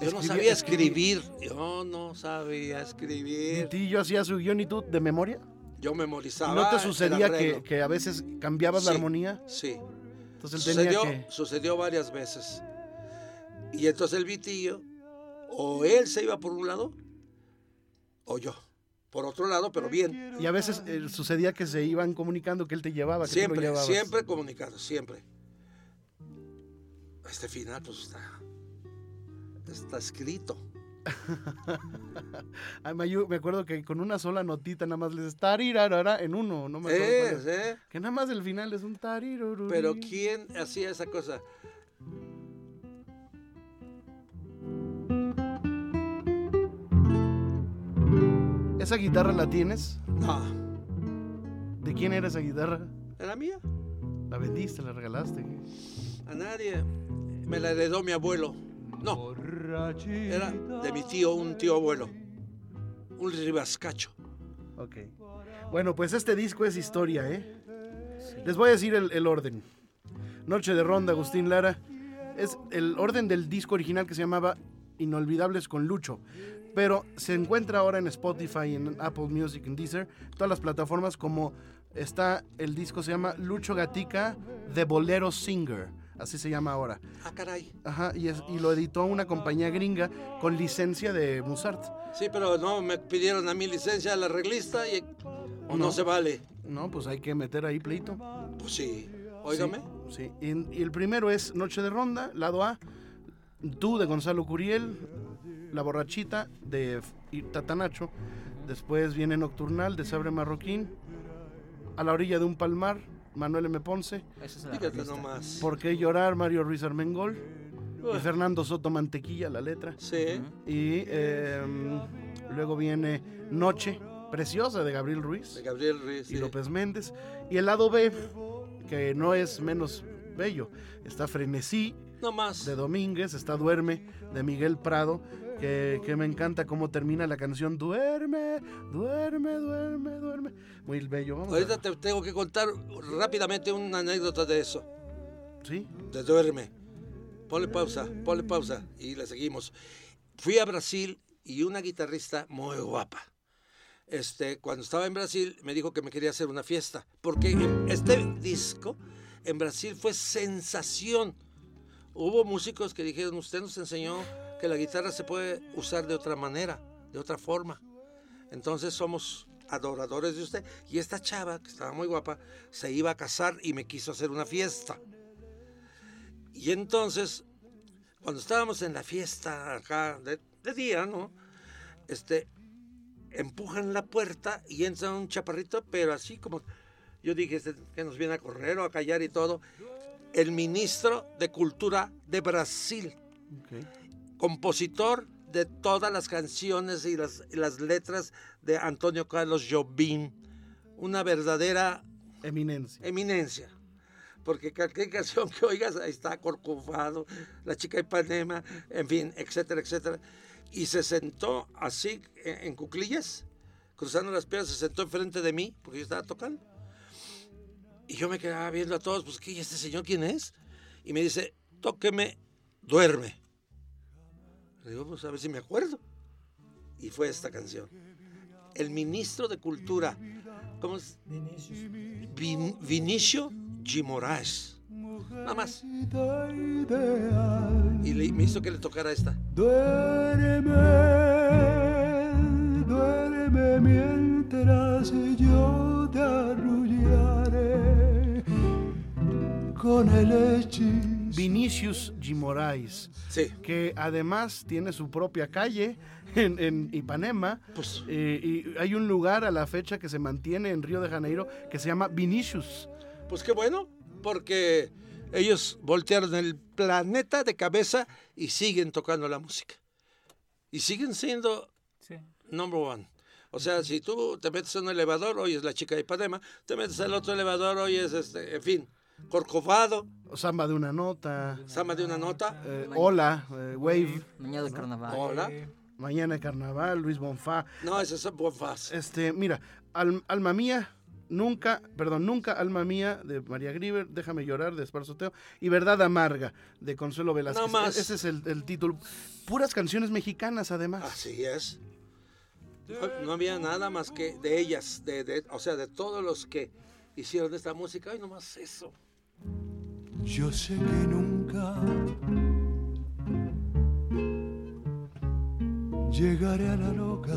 Yo no sabía escribir. Yo no sabía escribir. Vitillo hacía su guion y tú de memoria. Yo ¿Y memorizaba. ¿No te sucedía que, a veces cambiabas la armonía? Sí. Entonces él tenía Sucedió, que... sucedió varias veces. Y entonces el Vitillo, o él se iba por un lado, o yo. Por otro lado, pero bien. Y a veces eh, sucedía que se iban comunicando que él te llevaba, que tú lo Siempre, siempre comunicado, siempre. Este final, pues está, está escrito. *laughs* Ay, Mayu, me acuerdo que con una sola notita nada más les tarirarara en uno, no me acuerdo cuál Es, es. ¿eh? Que nada más el final es un tarirururi. Pero ¿quién hacía esa cosa? ¿Esa guitarra la tienes? No, ¿De quién era esa guitarra? era mía. ¿La vendiste, la regalaste? A nadie. Me la heredó mi abuelo. No, era de mi tío, un tío abuelo. Un ribascacho. Ok. Bueno, pues este disco es historia, ¿eh? Les voy a decir el, el orden. Noche de Ronda, Agustín Lara. Es el orden del disco original que se llamaba Inolvidables con Lucho. Pero se encuentra ahora en Spotify, en Apple Music, en Deezer, todas las plataformas como está el disco se llama Lucho Gatica de Bolero Singer. Así se llama ahora. Ah, caray. Ajá, y, es- y lo editó una compañía gringa con licencia de Musart. Sí, pero no, me pidieron a mi licencia al arreglista y o no, No. se vale. No, pues hay que meter ahí pleito. Pues sí. Óigame. Sí, y, y el primero es Noche de Ronda, lado A, Tú de Gonzalo Curiel, La Borrachita de y Tatanacho, después viene Nocturnal de Sabre Marroquín, A la orilla de un palmar, Manuel M. Ponce, Esa es la nomás. ¿Por qué llorar? Mario Ruiz Armengol, y Fernando Soto Mantequilla, la letra, Sí. y em, luego viene Noche, preciosa de Gabriel Ruiz De Gabriel Ruiz. y sí. López Méndez. Y el lado B, que no es menos bello, está Frenesí No más. de Domínguez, está Duerme de Miguel Prado, que, que me encanta cómo termina la canción Duerme, duerme, duerme, duerme. Muy bello, vamos. Ahorita te tengo que contar rápidamente una anécdota de eso. ¿Sí? De duerme. Ponle pausa, ponle pausa y le seguimos. Fui a Brasil y una guitarrista muy guapa. Este, cuando estaba en Brasil me dijo que me quería hacer una fiesta, porque este disco en Brasil fue sensación. Hubo músicos que dijeron, usted nos enseñó que la guitarra se puede usar de otra manera, de otra forma. Entonces somos adoradores de usted. Y esta chava, que estaba muy guapa, se iba a casar y me quiso hacer una fiesta. Y entonces, cuando estábamos en la fiesta acá de, día, ¿no? Este, empujan la puerta y entra un chaparrito, pero así como, yo dije, "Este, que nos viene a correr o a callar y todo, el ministro de Cultura de Brasil, Ok. Compositor de todas las canciones y las, y las letras de Antonio Carlos Jobim, una verdadera Eminencia. eminencia. Porque cualquier canción que oigas, ahí está Corcovado, La chica Ipanema, en fin, etcétera, etcétera. Y se sentó así en, en cuclillas, cruzando las piernas, se sentó enfrente de mí, porque yo estaba tocando. Y yo me quedaba viendo a todos, pues, ¿qué? ¿Y este señor quién es? Y me dice, tóqueme, duerme. Le digo, pues, a ver si me acuerdo. Y fue esta canción. El ministro de Cultura, ¿cómo es? Vin- Vinicio G. Moraes. Nada más. Y le- me hizo que le tocara esta. Duerme, duerme mientras yo te arrullaré con el hechizo. Vinicius Gimorais, Sí. que además tiene su propia calle en, en Ipanema. Pues, eh, y hay un lugar a la fecha que se mantiene en Río de Janeiro que se llama Vinicius. pues qué bueno, porque ellos voltearon el planeta de cabeza y siguen tocando la música. Y siguen siendo Sí. number one. O sea, si tú te metes en un elevador, oyes la chica de Ipanema, te metes al otro elevador, oyes, este, en fin, Corcovado, Samba de una nota. Sama de una nota. eh, hola, eh, Wave, Mañana de carnaval. Hola. Mañana de Carnaval, Luis Bonfá. No, ese es faz. Este, mira, Al- Alma Mía, nunca, perdón, nunca Alma Mía de María Grieber, Déjame llorar de Esparzoteo y Verdad Amarga de Consuelo Velázquez. No más. Ese es el, el título. Puras canciones mexicanas además. Así es. No, no había nada más que de ellas, de, de- o sea, de todos los que hicieron esta música. Ay, nomás eso. Yo sé que nunca llegaré a la loca.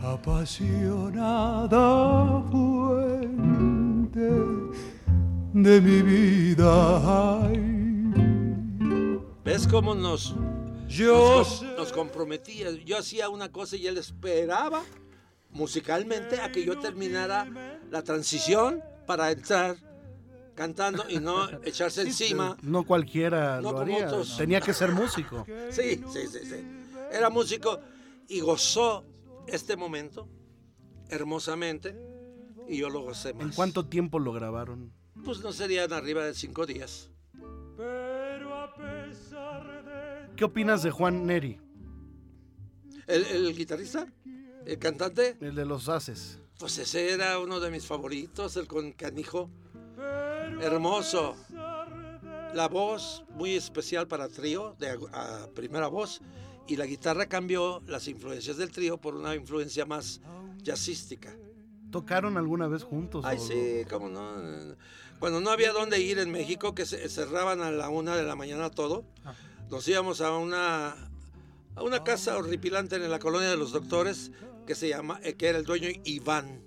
Apasionada fuente de mi vida. Ay, ¿Ves cómo nos, Yo nos, nos comprometía? Yo hacía una cosa y él esperaba musicalmente a que yo terminara la transición para entrar cantando y no *laughs* echarse encima. No cualquiera No lo haría. otros. Tenía que ser músico. *laughs* Sí, sí, sí, sí. Era músico y gozó este momento hermosamente y yo lo gocé más. ¿En cuánto tiempo lo grabaron? Pues no serían arriba de cinco días. ¿Qué opinas de Juan Neri, El, el guitarrista, el cantante, el de los Haces? pues ese era uno de mis favoritos, el con canijo. Hermoso. La voz muy especial para trío, de a, a primera voz. Y la guitarra cambió las influencias del trío por una influencia más jazzística. ¿Tocaron alguna vez juntos? Ay, o- sí, cómo no. Cuando no había dónde ir en México, que se cerraban a la una de la mañana todo, Ah. nos íbamos a una, a una casa horripilante en la colonia de los doctores, que se llama, eh, que era el dueño Iván.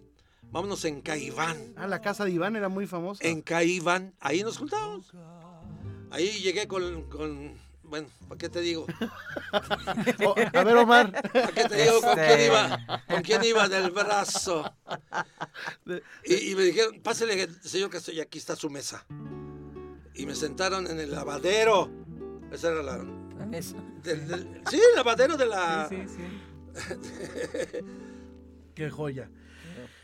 Vámonos en Caiván. Ah, la casa de Iván era muy famosa. En Caiván, ahí nos juntamos. Ahí llegué con, con bueno, ¿para qué te digo? *laughs* Oh, a ver, Omar. ¿Para qué te digo con Este- quién iba? ¿Con quién iba del brazo? Y, y me dijeron, pásale, señor Castillo, aquí está su mesa. Y me sentaron en el lavadero. Esa era la... ¿Ves? del- del- sí, el lavadero de la... Sí, sí, sí. *laughs* Qué joya.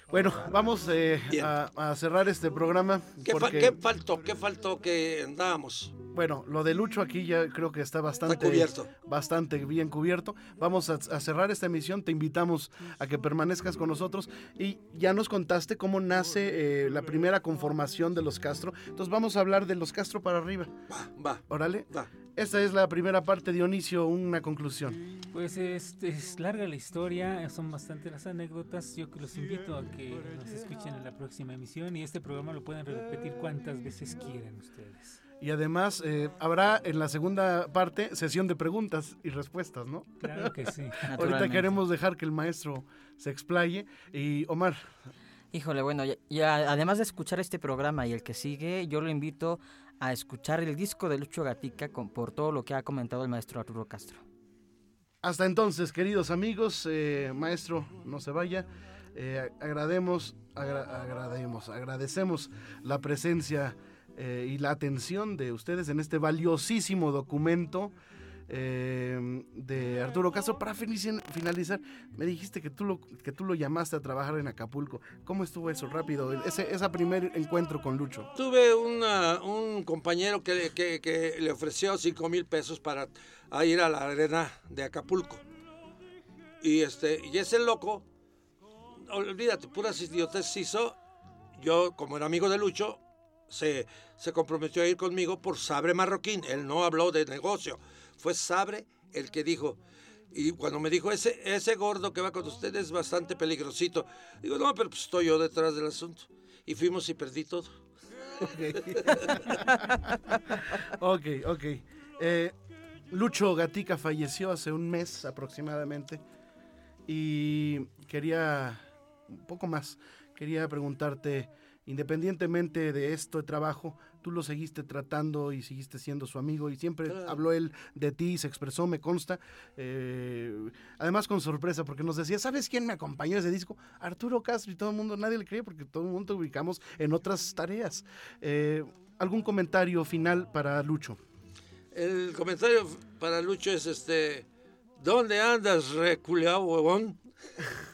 Bueno, vamos eh, a, a cerrar este programa. ¿Qué, fa- porque, qué faltó? ¿Qué faltó que andábamos? Bueno, lo de Lucho aquí ya creo que está bastante, Está cubierto. bastante bien cubierto. Vamos a, a cerrar esta emisión. Te invitamos a que permanezcas con nosotros. Y ya nos contaste cómo nace eh, la primera conformación de los Castro. Entonces vamos a hablar de los Castro para arriba. Va, va, Órale. va. Esta es la primera parte, Dionisio, una conclusión. Pues es, es larga la historia, son bastante las anécdotas. Yo que los invito a que nos escuchen en la próxima emisión y este programa lo pueden repetir cuantas veces quieran ustedes. Y además eh, habrá en la segunda parte sesión de preguntas y respuestas, ¿no? Claro que sí. *laughs* Ahorita queremos dejar que el maestro se explaye. Y Omar, Híjole, bueno, ya, ya, además de escuchar este programa y el que sigue, yo lo invito a escuchar el disco de Lucho Gatica con, por todo lo que ha comentado el maestro Arturo Castro. hasta entonces, queridos amigos, eh, maestro, no se vaya. Eh, agrademos, agra- agrademos, agradecemos la presencia eh, y la atención de ustedes en este valiosísimo documento eh, de Arturo Castro. Para finalizar, me dijiste que tú, lo, que tú lo llamaste a trabajar en Acapulco. ¿Cómo estuvo eso rápido? Ese, ese primer encuentro con Lucho. Tuve una- un compañero que, que- que le ofreció 5 mil pesos para a ir a la arena de Acapulco. Y, este, y ese loco, olvídate, puras idiotes hizo. Yo, como era amigo de Lucho, se, se comprometió a ir conmigo por Sabre Marroquín. Él no habló de negocio. Fue Sabre el que dijo. Y cuando me dijo, ese, ese gordo que va con usted es bastante peligrosito. Digo, no, pero pues estoy yo detrás del asunto. Y fuimos y perdí todo. Ok, *laughs* ok. Eh, Lucho Gatica falleció hace un mes aproximadamente y quería un poco más. Quería preguntarte, independientemente de esto de trabajo, tú lo seguiste tratando y seguiste siendo su amigo y siempre Claro. habló él de ti, se expresó, me consta. eh, además con sorpresa, porque nos decía, ¿sabes quién me acompañó a ese disco? Arturo Castro y todo el mundo, nadie le creía porque todo el mundo te ubicamos en otras tareas. Eh, ¿Algún comentario final para Lucho? El comentario para Lucho es este, ¿dónde andas, reculeado huevón?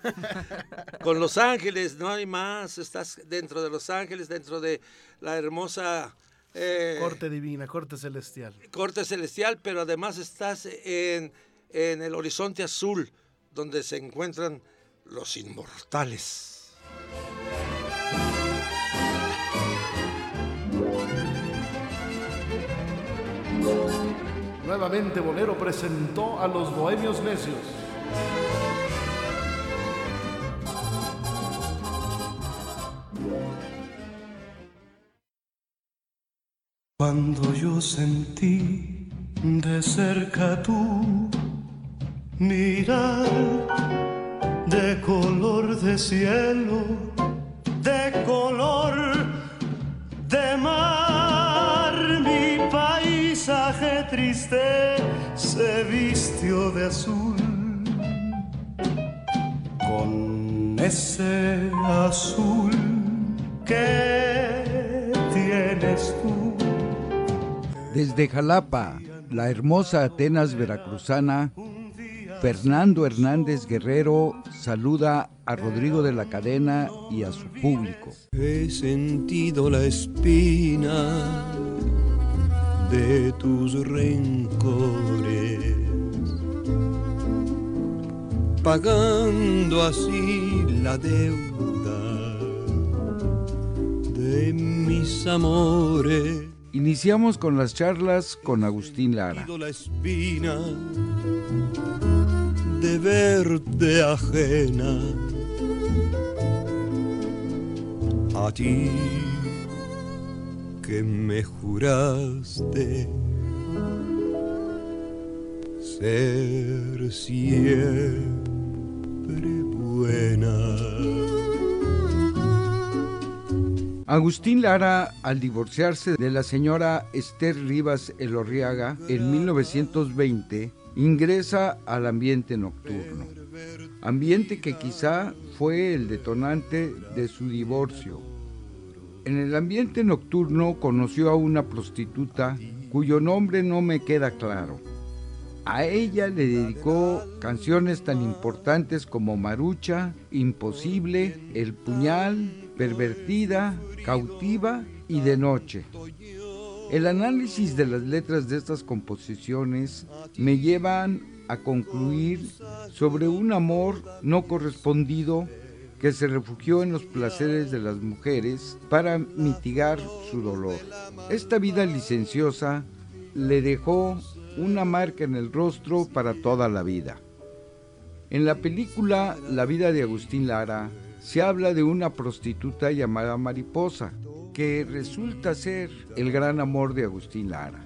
*laughs* Con Los Ángeles, no hay más, estás dentro de Los Ángeles, dentro de la hermosa eh, Corte divina, corte celestial. corte celestial, pero además estás en, en el horizonte azul, donde se encuentran los inmortales. Nuevamente Bolero presentó a los Bohemios Necios. Cuando yo sentí de cerca tu mirar de color de cielo, de color de mar, mi paisaje triste se vistió de azul. Con ese azul que Desde Jalapa, la hermosa Atenas veracruzana, Fernando Hernández Guerrero saluda a Rodrigo de la Cadena y a su público. He sentido la espina de tus rencores, pagando así la deuda de mis amores. Iniciamos con las charlas con Agustín Lara. La espina de verte ajena a ti que me juraste ser siempre buena. Agustín Lara, al divorciarse de la señora Esther Rivas Elorriaga en 1920, ingresa al ambiente nocturno. Ambiente que quizá fue el detonante de su divorcio. En el ambiente nocturno conoció a una prostituta cuyo nombre no me queda claro. A ella le dedicó canciones tan importantes como Marucha, Imposible, El Puñal, Pervertida, Cautiva y De Noche. El análisis de las letras de estas composiciones me llevan a concluir sobre un amor no correspondido que se refugió en los placeres de las mujeres para mitigar su dolor. Esta vida licenciosa le dejó una marca en el rostro para toda la vida. En la película La vida de Agustín Lara se habla de una prostituta llamada Mariposa, que resulta ser el gran amor de Agustín Lara.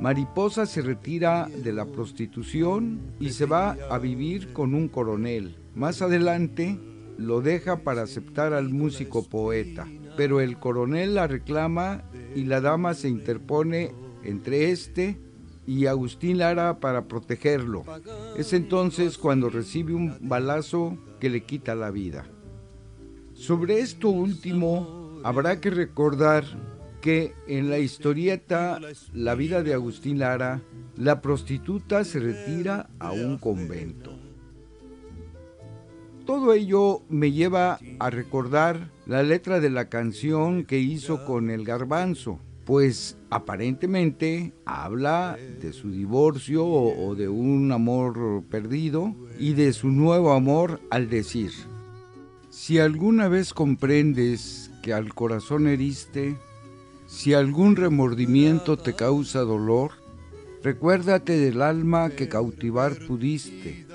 Mariposa se retira de la prostitución y se va a vivir con un coronel. Más adelante lo deja para aceptar al músico poeta, pero el coronel la reclama y la dama se interpone entre este y Agustín Lara para protegerlo. Es entonces cuando recibe un balazo que le quita la vida. Sobre esto último, habrá que recordar que en la historieta La vida de Agustín Lara, la prostituta se retira a un convento. Todo ello me lleva a recordar la letra de la canción que hizo con el garbanzo, pues aparentemente habla de su divorcio o, de un amor perdido y de su nuevo amor al decir, si alguna vez comprendes que al corazón heriste, si algún remordimiento te causa dolor, recuérdate del alma que cautivar pudiste,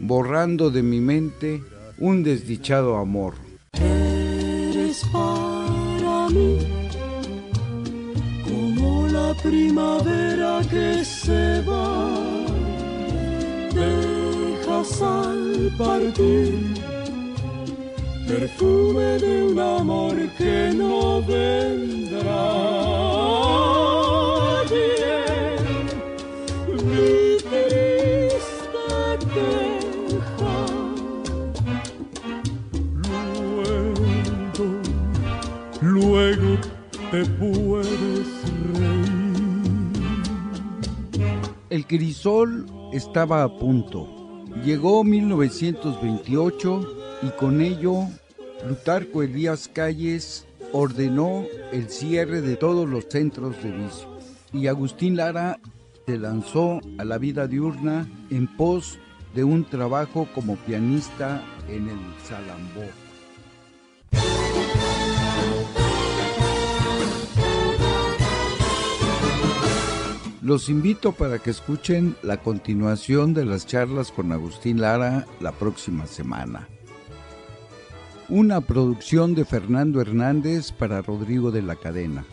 borrando de mi mente un desdichado amor. Eres para mí como la primavera que se va, dejas al partir perfume de un amor que no vendrá. mi triste queja. Luego, luego te puedes reír. El crisol estaba a punto. Llegó 1928 y con ello Plutarco Elías Calles ordenó el cierre de todos los centros de vicio y Agustín Lara se lanzó a la vida diurna en pos de un trabajo como pianista en el Salambó. Los invito para que escuchen la continuación de las charlas con Agustín Lara la próxima semana una producción de Fernando Hernández para Rodrigo de la Cadena.